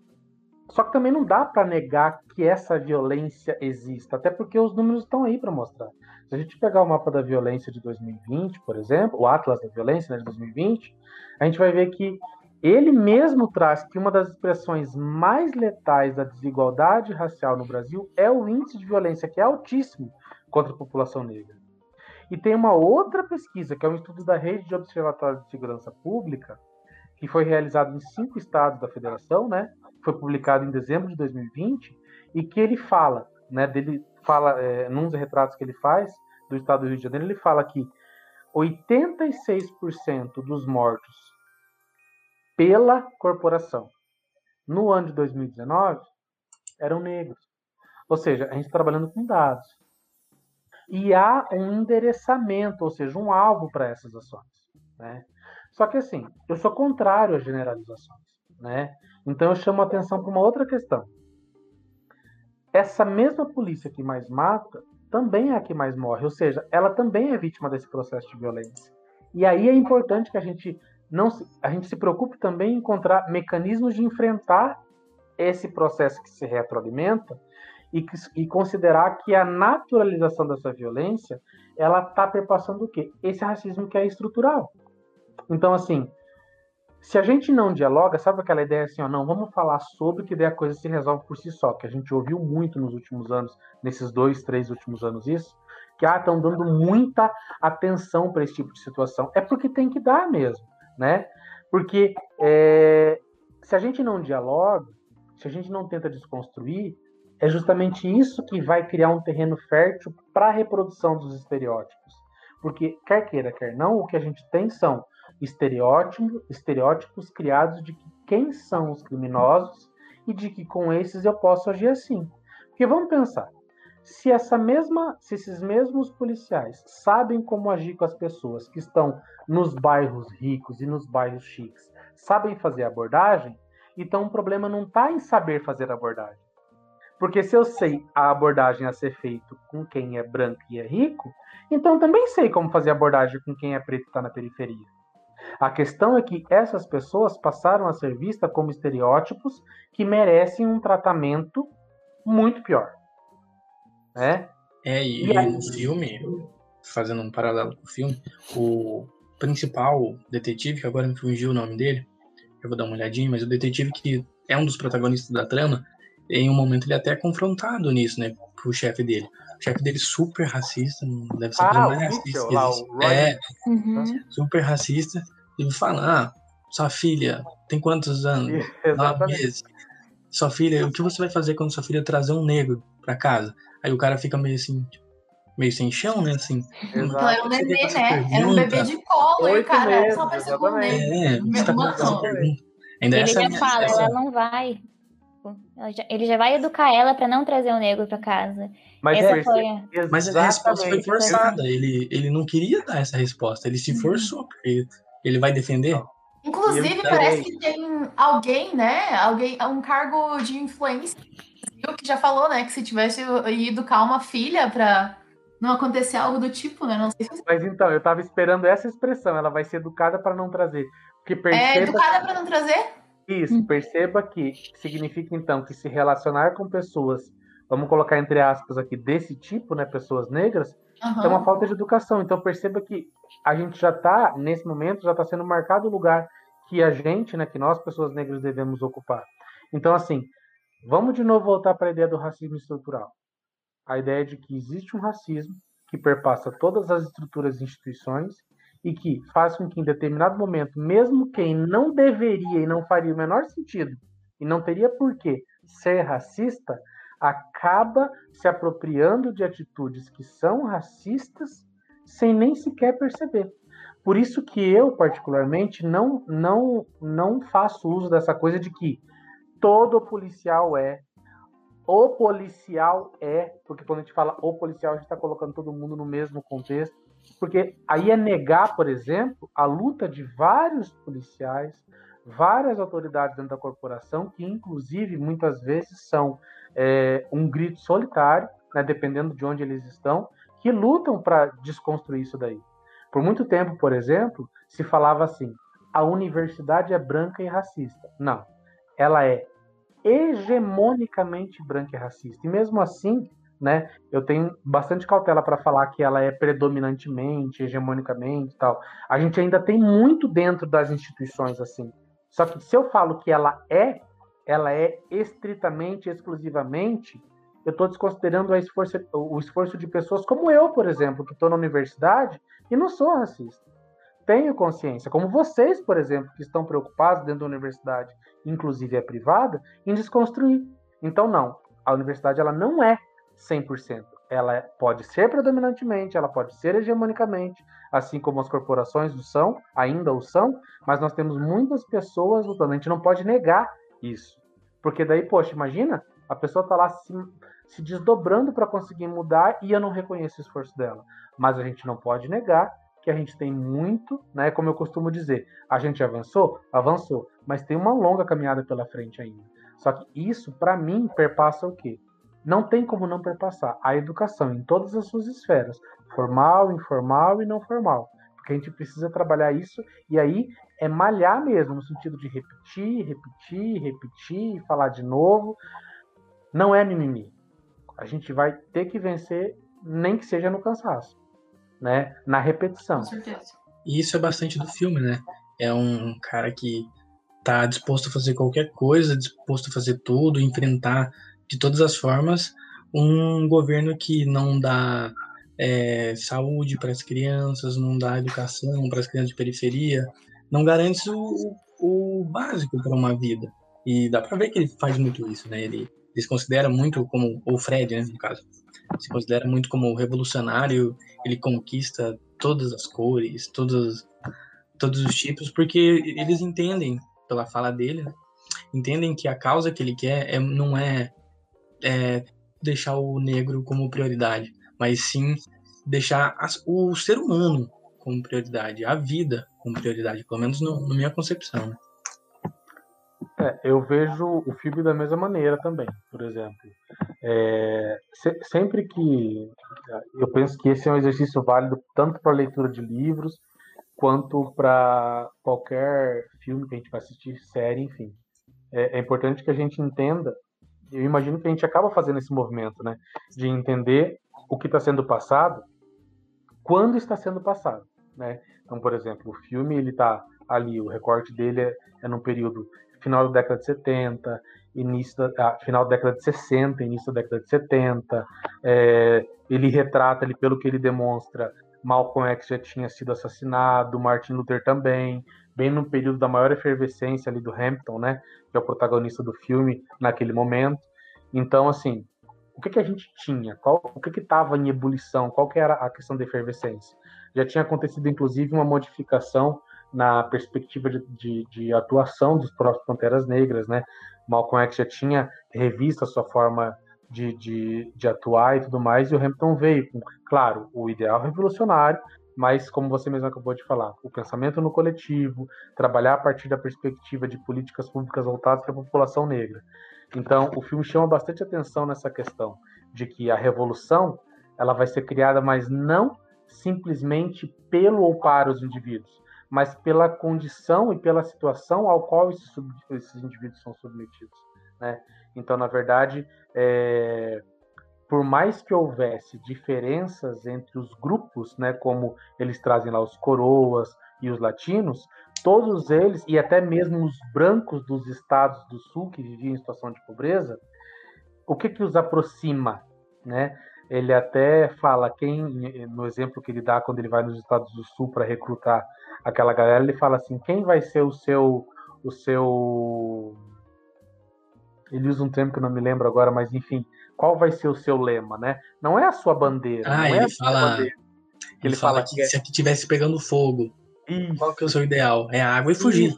Só que também não dá para negar que essa violência exista, até porque os números estão aí para mostrar. Se a gente pegar o mapa da violência de 2020, por exemplo, o Atlas da Violência né, de 2020, a gente vai ver que ele mesmo traz que uma das expressões mais letais da desigualdade racial no Brasil é o índice de violência, que é altíssimo contra a população negra. E tem uma outra pesquisa, que é um estudo da Rede de Observatório de Segurança Pública, que foi realizado em cinco estados da federação, né? Foi publicado em dezembro de 2020 e que ele fala, né? Dele fala, é, num dos retratos que ele faz do estado do Rio de Janeiro, ele fala que 86% dos mortos pela corporação no ano de 2019 eram negros. Ou seja, a gente está trabalhando com dados. E há um endereçamento, ou seja, um alvo para essas ações. Né? Só que assim, eu sou contrário às generalizações, né? Então eu chamo a atenção para uma outra questão. Essa mesma polícia que mais mata também é a que mais morre, ou seja, ela também é vítima desse processo de violência. E aí é importante que a gente não se, a gente se preocupe também em encontrar mecanismos de enfrentar esse processo que se retroalimenta e, que, e considerar que a naturalização dessa violência ela está perpassando o quê? Esse racismo que é estrutural. Então, assim, se a gente não dialoga, sabe aquela ideia assim, ó, não, vamos falar sobre que daí a coisa se resolve por si só, que a gente ouviu muito nos últimos anos, nesses dois, três últimos anos isso, que ah, estão dando muita atenção para esse tipo de situação. É porque tem que dar mesmo, né? Porque é, se a gente não dialoga, se a gente não tenta desconstruir, é justamente isso que vai criar um terreno fértil para a reprodução dos estereótipos. Porque, quer queira, quer não, o que a gente tem são estereótipos, estereótipos criados de que quem são os criminosos e de que com esses eu posso agir assim. Porque vamos pensar, se essa mesma, se esses mesmos policiais sabem como agir com as pessoas que estão nos bairros ricos e nos bairros chiques, sabem fazer abordagem, então o problema não está em saber fazer abordagem. Porque se eu sei a abordagem a ser feita com quem é branco e é rico, então também sei como fazer abordagem com quem é preto e está na periferia. A questão é que essas pessoas passaram a ser vistas como estereótipos que merecem um tratamento muito pior. Né? É, e, e aí... no filme, fazendo um paralelo com o filme, o principal detetive, que agora me fugiu o nome dele, eu vou dar uma olhadinha, mas o detetive que é um dos protagonistas da trama, em um momento ele é até confrontado nisso, né, com o chefe dele. O chefe dele super racista, deve ser ah, mais racista. Lá, é, uhum. super racista. Ele fala, ah, sua filha tem quantos anos? Nove meses. sua filha, o que você vai fazer quando sua filha trazer um negro para casa? Aí o cara fica meio assim, meio sem chão, né? Assim. Então era um bebê, né? Era um bebê de colo, e o cara meses, só apareceu com um negro. É, você tá Ainda ele essa, já fala, essa... ela não vai. Ele já vai educar ela para não trazer o negro para casa. Mas, essa é, foi... Mas a resposta foi forçada. Ele, ele não queria dar essa resposta. Ele se forçou, porque ele vai defender. Inclusive, parece que tem alguém, né? Alguém, um cargo de influência que já falou, né? Que se tivesse ido educar uma filha para não acontecer algo do tipo, né? Não sei se... Mas então, eu tava esperando essa expressão. Ela vai ser educada para não trazer. Porque é, perceba... É educada para não trazer? Isso, hum. perceba que significa então que se relacionar com pessoas, vamos colocar entre aspas aqui, desse tipo, né, pessoas negras, uhum. é uma falta de educação. Então perceba que a gente já está, nesse momento, já está sendo marcado o lugar que a gente, né, que nós, pessoas negras, devemos ocupar. Então, assim, vamos de novo voltar para a ideia do racismo estrutural. A ideia de que existe um racismo que perpassa todas as estruturas e instituições e que faz com que em determinado momento, mesmo quem não deveria e não faria o menor sentido e não teria por que ser racista, acaba se apropriando de atitudes que são racistas sem nem sequer perceber. Por isso que eu particularmente não não não faço uso dessa coisa de que todo policial é o policial é, porque quando a gente fala o policial, a gente está colocando todo mundo no mesmo contexto. Porque aí é negar, por exemplo, a luta de vários policiais, várias autoridades dentro da corporação, que inclusive muitas vezes são é, um grito solitário, né, dependendo de onde eles estão, que lutam para desconstruir isso daí. Por muito tempo, por exemplo, se falava assim: a universidade é branca e racista. Não, ela é hegemonicamente branca e racista. E mesmo assim, né? Eu tenho bastante cautela para falar que ela é predominantemente, hegemonicamente, tal. A gente ainda tem muito dentro das instituições assim. Só que se eu falo que ela é, ela é estritamente, exclusivamente, eu estou desconsiderando esforço, o esforço de pessoas como eu, por exemplo, que estou na universidade e não sou racista. Tenho consciência, como vocês, por exemplo, que estão preocupados dentro da universidade, inclusive é privada, em desconstruir. Então, não, a universidade ela não é 100%. Ela pode ser predominantemente, ela pode ser hegemonicamente, assim como as corporações o são, ainda o são, mas nós temos muitas pessoas lutando. A gente não pode negar isso. Porque daí, poxa, imagina, a pessoa está lá se, se desdobrando para conseguir mudar e eu não reconheço o esforço dela. Mas a gente não pode negar que a gente tem muito, né? Como eu costumo dizer, a gente avançou, avançou, mas tem uma longa caminhada pela frente ainda. Só que isso, para mim, perpassa o quê? Não tem como não perpassar a educação em todas as suas esferas, formal, informal e não formal. Porque a gente precisa trabalhar isso e aí é malhar mesmo, no sentido de repetir, repetir, repetir, falar de novo. Não é mimimi. A gente vai ter que vencer, nem que seja no cansaço, né? Na repetição. Com certeza. E isso é bastante do filme, né? É um cara que tá disposto a fazer qualquer coisa, disposto a fazer tudo, enfrentar de todas as formas, um governo que não dá é, saúde para as crianças, não dá educação para as crianças de periferia, não garante o, o básico para uma vida. E dá para ver que ele faz muito isso, né? Ele, ele se considera muito como o Fred, né, no caso, se considera muito como revolucionário. Ele conquista todas as cores, todos todos os tipos, porque eles entendem pela fala dele, né? entendem que a causa que ele quer é, não é é, deixar o negro como prioridade, mas sim deixar as, o ser humano como prioridade, a vida como prioridade, pelo menos no, na minha concepção. Né? É, eu vejo o filme da mesma maneira também, por exemplo. É, se, sempre que eu penso que esse é um exercício válido tanto para leitura de livros quanto para qualquer filme que a gente vai assistir, série, enfim. É, é importante que a gente entenda eu imagino que a gente acaba fazendo esse movimento, né? De entender o que está sendo passado, quando está sendo passado, né? Então, por exemplo, o filme ele está ali, o recorte dele é, é no período final da década de 70, início da, ah, final da década de 60, início da década de 70. É, ele retrata ali, pelo que ele demonstra, Malcolm X já tinha sido assassinado, Martin Luther também, bem no período da maior efervescência ali do Hampton, né? Que é o protagonista do filme naquele momento. Então, assim, o que, que a gente tinha? Qual, o que estava em ebulição? Qual que era a questão da efervescência? Já tinha acontecido, inclusive, uma modificação na perspectiva de, de, de atuação dos próprios Panteras Negras, né? Malcolm X já tinha revisto a sua forma de, de, de atuar e tudo mais, e o Hamilton veio com, claro, o ideal revolucionário, mas como você mesmo acabou de falar, o pensamento no coletivo, trabalhar a partir da perspectiva de políticas públicas voltadas para a população negra. Então, o filme chama bastante atenção nessa questão de que a revolução ela vai ser criada, mas não simplesmente pelo ou para os indivíduos, mas pela condição e pela situação ao qual esses, esses indivíduos são submetidos. Né? Então, na verdade, é, por mais que houvesse diferenças entre os grupos, né, como eles trazem lá os coroas e os latinos, todos eles, e até mesmo os brancos dos estados do sul que viviam em situação de pobreza, o que, que os aproxima? Né? Ele até fala, quem no exemplo que ele dá quando ele vai nos estados do sul para recrutar aquela galera, ele fala assim: quem vai ser o seu. O seu. Ele usa um termo que eu não me lembro agora, mas enfim, qual vai ser o seu lema, né? Não é a sua bandeira. Ah, é ele fala. Ele, ele, fala, fala que, é... se aqui tivesse pegando fogo, Isso. qual que é o seu ideal? É água e fugir.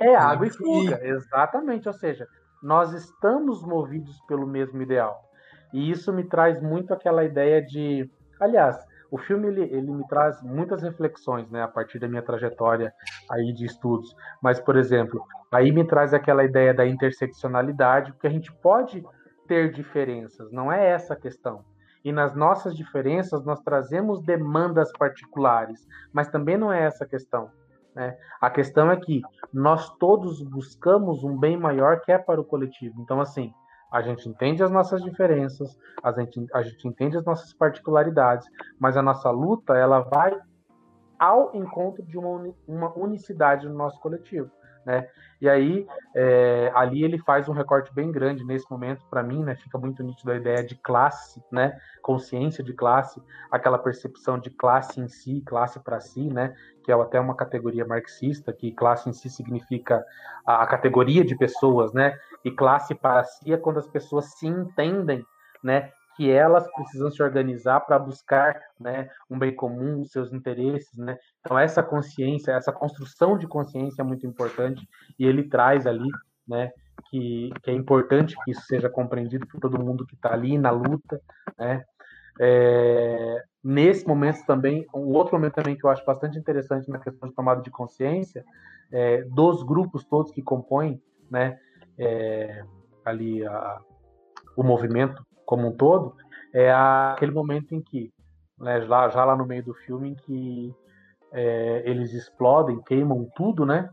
É água e fuga, exatamente. Ou seja, nós estamos movidos pelo mesmo ideal. E isso me traz muito aquela ideia de. Aliás, o filme ele, ele me traz muitas reflexões, né, a partir da minha trajetória aí de estudos. Mas, por exemplo, aí me traz aquela ideia da interseccionalidade, porque a gente pode ter diferenças, não é essa a questão. E nas nossas diferenças nós trazemos demandas particulares, mas também não é essa a questão. Né? A questão é que nós todos buscamos um bem maior que é para o coletivo. Então, assim, a gente entende as nossas diferenças, a gente, a gente entende as nossas particularidades, mas a nossa luta ela vai ao encontro de uma, uni, uma unicidade no nosso coletivo. Né? E aí, é, ali ele faz um recorte bem grande nesse momento, para mim, né? Fica muito nítido a ideia de classe, né? Consciência de classe, aquela percepção de classe em si, classe para si, né? Que é até uma categoria marxista, que classe em si significa a, a categoria de pessoas, né? E classe para si é quando as pessoas se entendem, né? Que elas precisam se organizar para buscar né, um bem comum, seus interesses. Né? Então, essa consciência, essa construção de consciência é muito importante e ele traz ali né, que, que é importante que isso seja compreendido por todo mundo que está ali na luta. Né? É, nesse momento também, um outro momento também que eu acho bastante interessante na questão de tomada de consciência, é, dos grupos todos que compõem né, é, ali a, o movimento como um todo, é aquele momento em que, né, já, já lá no meio do filme, em que é, eles explodem, queimam tudo, né?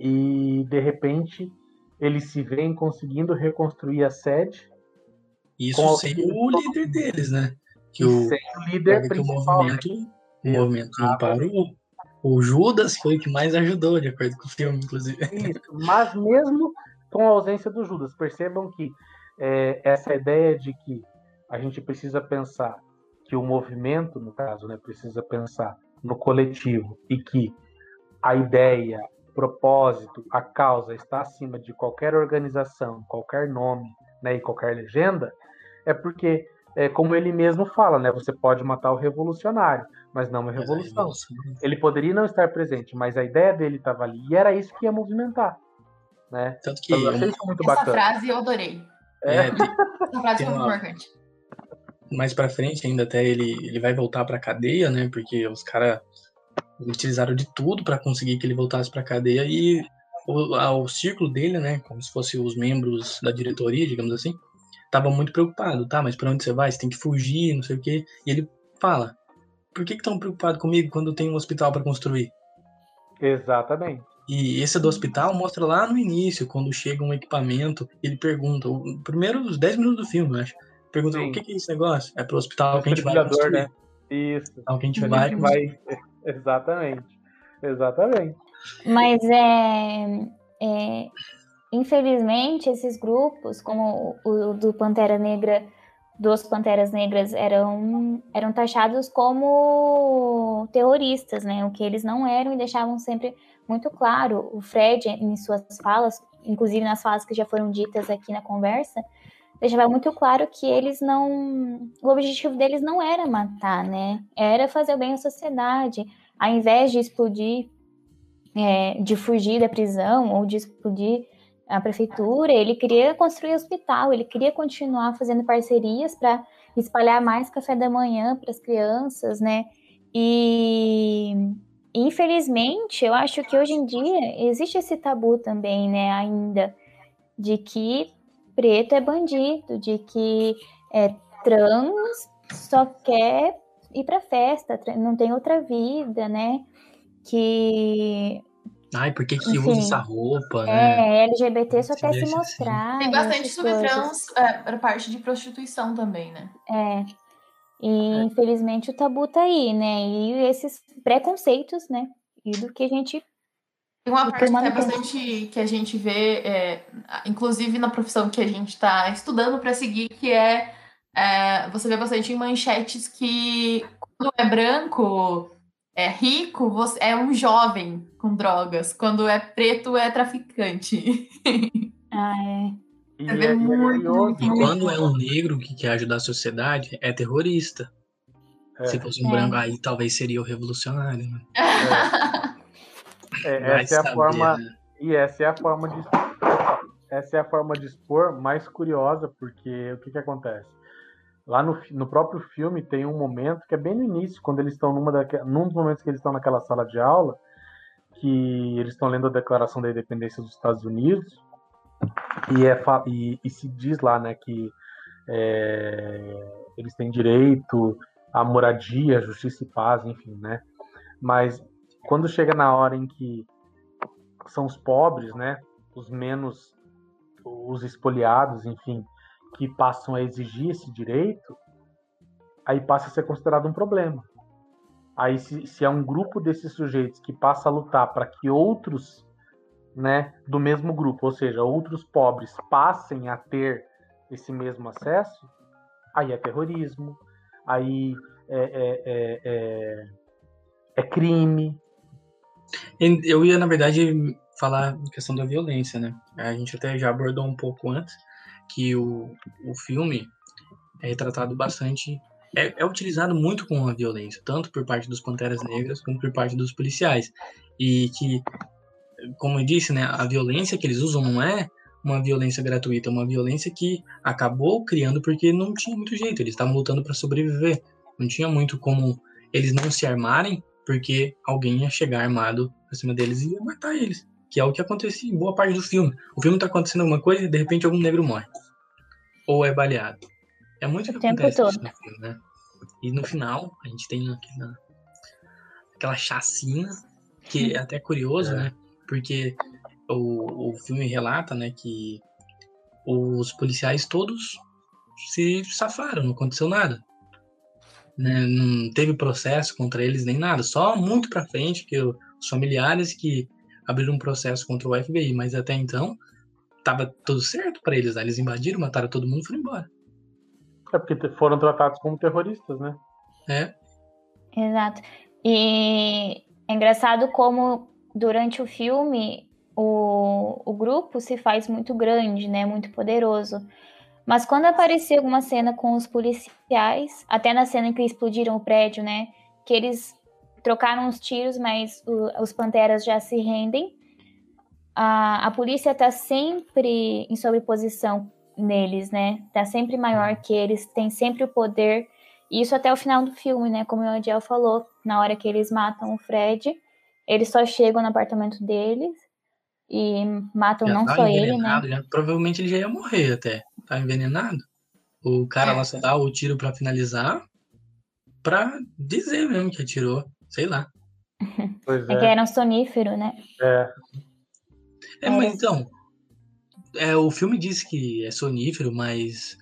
E de repente eles se veem conseguindo reconstruir a sede. Isso sem o líder deles, né? Que o, sem o líder principal. Que o movimento, o movimento não parou. O Judas foi o que mais ajudou, de acordo com o filme, inclusive. Isso, mas mesmo com a ausência do Judas, percebam que é, essa ideia de que a gente precisa pensar que o movimento, no caso, né, precisa pensar no coletivo e que a ideia, o propósito, a causa está acima de qualquer organização, qualquer nome né, e qualquer legenda, é porque, é, como ele mesmo fala, né, você pode matar o revolucionário, mas não a revolução. Ele poderia não estar presente, mas a ideia dele estava ali e era isso que ia movimentar. Né? Tanto que então, eu achei isso muito Essa bacana. frase eu adorei. É, tem, Essa frase foi muito marcante. Mais pra frente, ainda até ele, ele vai voltar pra cadeia, né? Porque os caras utilizaram de tudo para conseguir que ele voltasse pra cadeia e o, o círculo dele, né? Como se fossem os membros da diretoria, digamos assim, tava muito preocupado, tá? Mas para onde você vai? Você tem que fugir, não sei o quê. E ele fala: por que estão preocupados comigo quando tem um hospital para construir? Exatamente. E esse do hospital mostra lá no início, quando chega um equipamento, ele pergunta, o primeiro os 10 minutos do filme, eu acho. Pergunta, Sim. o que, que é esse negócio? É pro hospital que a gente vai construir. Né? Isso. Hospital que a gente a vai, gente vai... Exatamente. Exatamente. Mas é, é, infelizmente esses grupos, como o, o do Pantera Negra, dos Panteras Negras eram, eram taxados como terroristas, né? O que eles não eram e deixavam sempre muito claro. O Fred, em suas falas, inclusive nas falas que já foram ditas aqui na conversa, deixava muito claro que eles não. O objetivo deles não era matar, né? Era fazer o bem à sociedade. Ao invés de explodir, é, de fugir da prisão ou de explodir a prefeitura, ele queria construir hospital, ele queria continuar fazendo parcerias para espalhar mais café da manhã para as crianças, né? E infelizmente, eu acho que hoje em dia existe esse tabu também, né, ainda, de que preto é bandido, de que é, trans só quer ir para festa, não tem outra vida, né? Que Ai, por que, que Enfim, usa essa roupa, né? É, LGBT só quer se assim. mostrar. Assim. Tem bastante subtrans é, para parte de prostituição também, né? É. E é. infelizmente o tabu tá aí, né? E esses preconceitos, né? E do que a gente tem uma parte que é bastante que a gente vê, é, inclusive na profissão que a gente está estudando para seguir, que é, é, você vê bastante em manchetes que quando é branco, é rico, você é um jovem com drogas. Quando é preto, é traficante. Ah, é. E, é, muito, e quando é um negro que quer ajudar a sociedade, é terrorista. É. Se fosse um branco, aí talvez seria o revolucionário. Né? É, essa é a forma. Né? E essa é a forma de. Essa é a forma de expor mais curiosa, porque o que, que acontece? Lá no, no próprio filme tem um momento que é bem no início, quando eles estão numa daque, num dos momentos que eles estão naquela sala de aula, que eles estão lendo a Declaração da Independência dos Estados Unidos, e, é, e, e se diz lá né, que é, eles têm direito à moradia, justiça e paz, enfim, né? Mas quando chega na hora em que são os pobres, né, os menos, os espoliados, enfim, que passam a exigir esse direito, aí passa a ser considerado um problema. Aí se, se é um grupo desses sujeitos que passa a lutar para que outros, né, do mesmo grupo, ou seja, outros pobres passem a ter esse mesmo acesso, aí é terrorismo, aí é, é, é, é, é crime, eu ia, na verdade, falar em questão da violência, né? A gente até já abordou um pouco antes que o, o filme é retratado bastante. É, é utilizado muito com a violência, tanto por parte dos Panteras Negras como por parte dos policiais. E que, como eu disse, né, a violência que eles usam não é uma violência gratuita, é uma violência que acabou criando porque não tinha muito jeito, eles estavam lutando para sobreviver. Não tinha muito como eles não se armarem porque alguém ia chegar armado acima deles e ia matar eles. Que é o que acontecia em boa parte do filme. O filme tá acontecendo alguma coisa e de repente algum negro morre. Ou é baleado. É muito o que acontece no filme, né? E no final, a gente tem aquela, aquela chacina, que é até curioso, é. né? Porque o, o filme relata, né, que os policiais todos se safaram, não aconteceu nada né, não teve processo contra eles nem nada, só muito para frente que os familiares que abriram um processo contra o FBI, mas até então tava tudo certo para eles, né? eles invadiram, mataram todo mundo e foram embora. É porque foram tratados como terroristas, né? É. Exato. E é engraçado como durante o filme o, o grupo se faz muito grande, né? Muito poderoso. Mas quando aparecia alguma cena com os policiais, até na cena em que explodiram o prédio, né? Que eles trocaram os tiros, mas o, os panteras já se rendem. A, a polícia tá sempre em sobreposição neles, né? Tá sempre maior que eles, tem sempre o poder. Isso até o final do filme, né? Como o Adiel falou, na hora que eles matam o Fred, eles só chegam no apartamento deles e matam já não tá só ele, né? Já, provavelmente ele já ia morrer até. Tá envenenado. O cara é. lá só dá o tiro para finalizar pra dizer mesmo que atirou. Sei lá. Pois é. é que era um sonífero, né? É. É, mas então. É, o filme diz que é sonífero, mas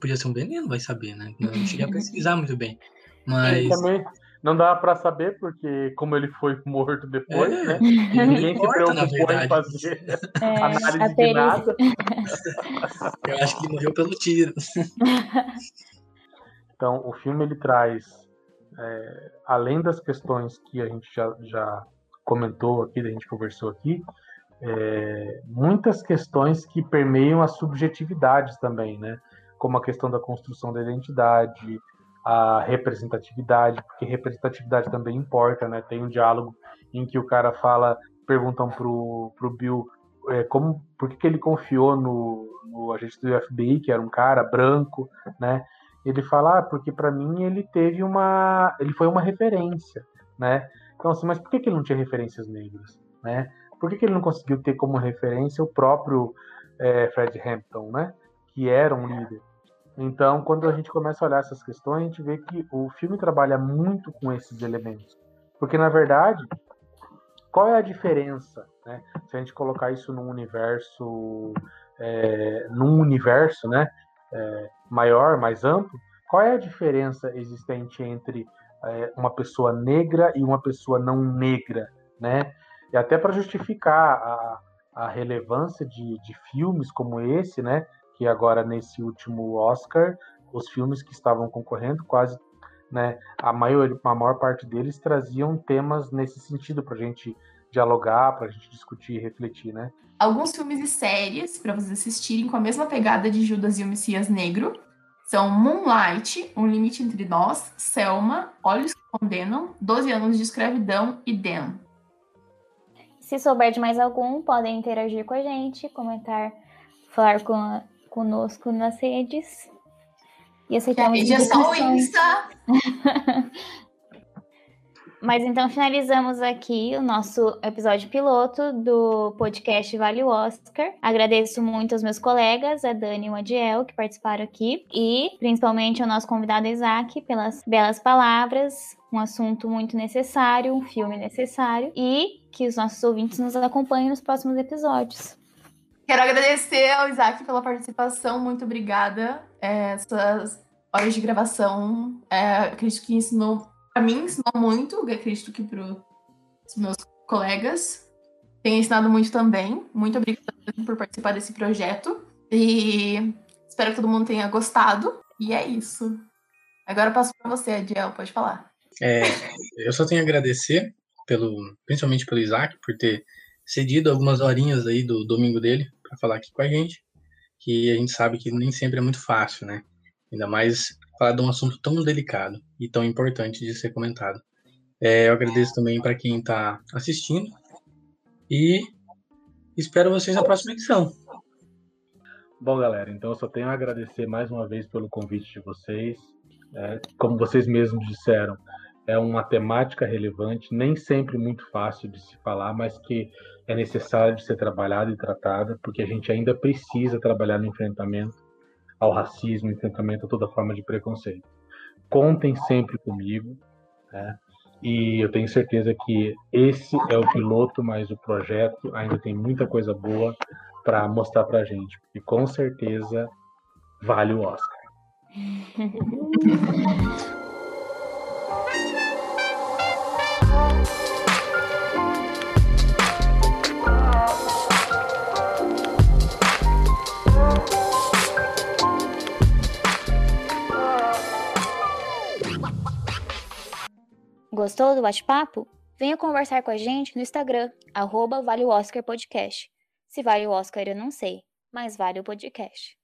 podia ser um veneno, vai saber, né? Não cheguei a pesquisar muito bem. Mas. Também, Não dá para saber, porque como ele foi morto depois, É, né? Ninguém se preocupou em fazer É, análise de nada. Eu acho que ele morreu pelo tiro. Então, o filme ele traz, é, além das questões que a gente já, já comentou aqui, a gente conversou aqui, é, muitas questões que permeiam as subjetividades também, né? Como a questão da construção da identidade, a representatividade, porque representatividade também importa, né? Tem um diálogo em que o cara fala, perguntam pro, pro Bill é, como, por que, que ele confiou no, no agente do FBI, que era um cara branco, né? Ele fala, ah, porque para mim ele teve uma, ele foi uma referência, né? Então assim, mas por que, que ele não tinha referências negras, né? Por que, que ele não conseguiu ter como referência o próprio é, Fred Hampton, né? Que era um líder. Então, quando a gente começa a olhar essas questões, a gente vê que o filme trabalha muito com esses elementos, porque na verdade, qual é a diferença, né? Se a gente colocar isso num universo, é, num universo, né? é, maior, mais amplo, qual é a diferença existente entre é, uma pessoa negra e uma pessoa não negra, né? E até para justificar a, a relevância de, de filmes como esse, né? Que agora nesse último Oscar, os filmes que estavam concorrendo, quase, né? A maior, a maior parte deles traziam temas nesse sentido para a gente dialogar, para a gente discutir e refletir, né? Alguns filmes e séries para vocês assistirem com a mesma pegada de Judas e o Messias Negro são Moonlight, Um Limite Entre Nós, Selma, Olhos que Condenam, 12 Anos de Escravidão e Dan. Se souber de mais algum, podem interagir com a gente, comentar, falar com a- conosco nas redes. E Que a aceitamos mídia é só o. Insta. Mas então finalizamos aqui o nosso episódio piloto do podcast Vale o Oscar. Agradeço muito aos meus colegas, a Dani e o Adiel, que participaram aqui, e principalmente ao nosso convidado Isaac pelas belas palavras, um assunto muito necessário, um filme necessário, e que os nossos ouvintes nos acompanhem nos próximos episódios. Quero agradecer ao Isaac pela participação, muito obrigada. É, Essas horas de gravação, é, acredito que ensinou, para mim, ensinou muito, acredito que para os meus colegas tem ensinado muito também. Muito obrigada por participar desse projeto e espero que todo mundo tenha gostado. E é isso. Agora eu passo para você, Adiel, pode falar. É, eu só tenho a agradecer, pelo, principalmente pelo Isaac, por ter cedido algumas horinhas aí do domingo dele para falar aqui com a gente, que a gente sabe que nem sempre é muito fácil, né? Ainda mais falar de um assunto tão delicado e tão importante de ser comentado. É, eu agradeço também para quem está assistindo e espero vocês na próxima edição. Bom, galera, então eu só tenho a agradecer mais uma vez pelo convite de vocês. É, como vocês mesmos disseram, é uma temática relevante, nem sempre muito fácil de se falar, mas que é necessário de ser trabalhada e tratada, porque a gente ainda precisa trabalhar no enfrentamento ao racismo, enfrentamento a toda forma de preconceito. Contem sempre comigo, né? E eu tenho certeza que esse é o piloto, mas o projeto ainda tem muita coisa boa para mostrar pra gente, porque com certeza vale o Oscar. Gostou do bate-papo? Venha conversar com a gente no Instagram, arroba Vale o Oscar Podcast. Se vale o Oscar eu não sei, mas vale o podcast.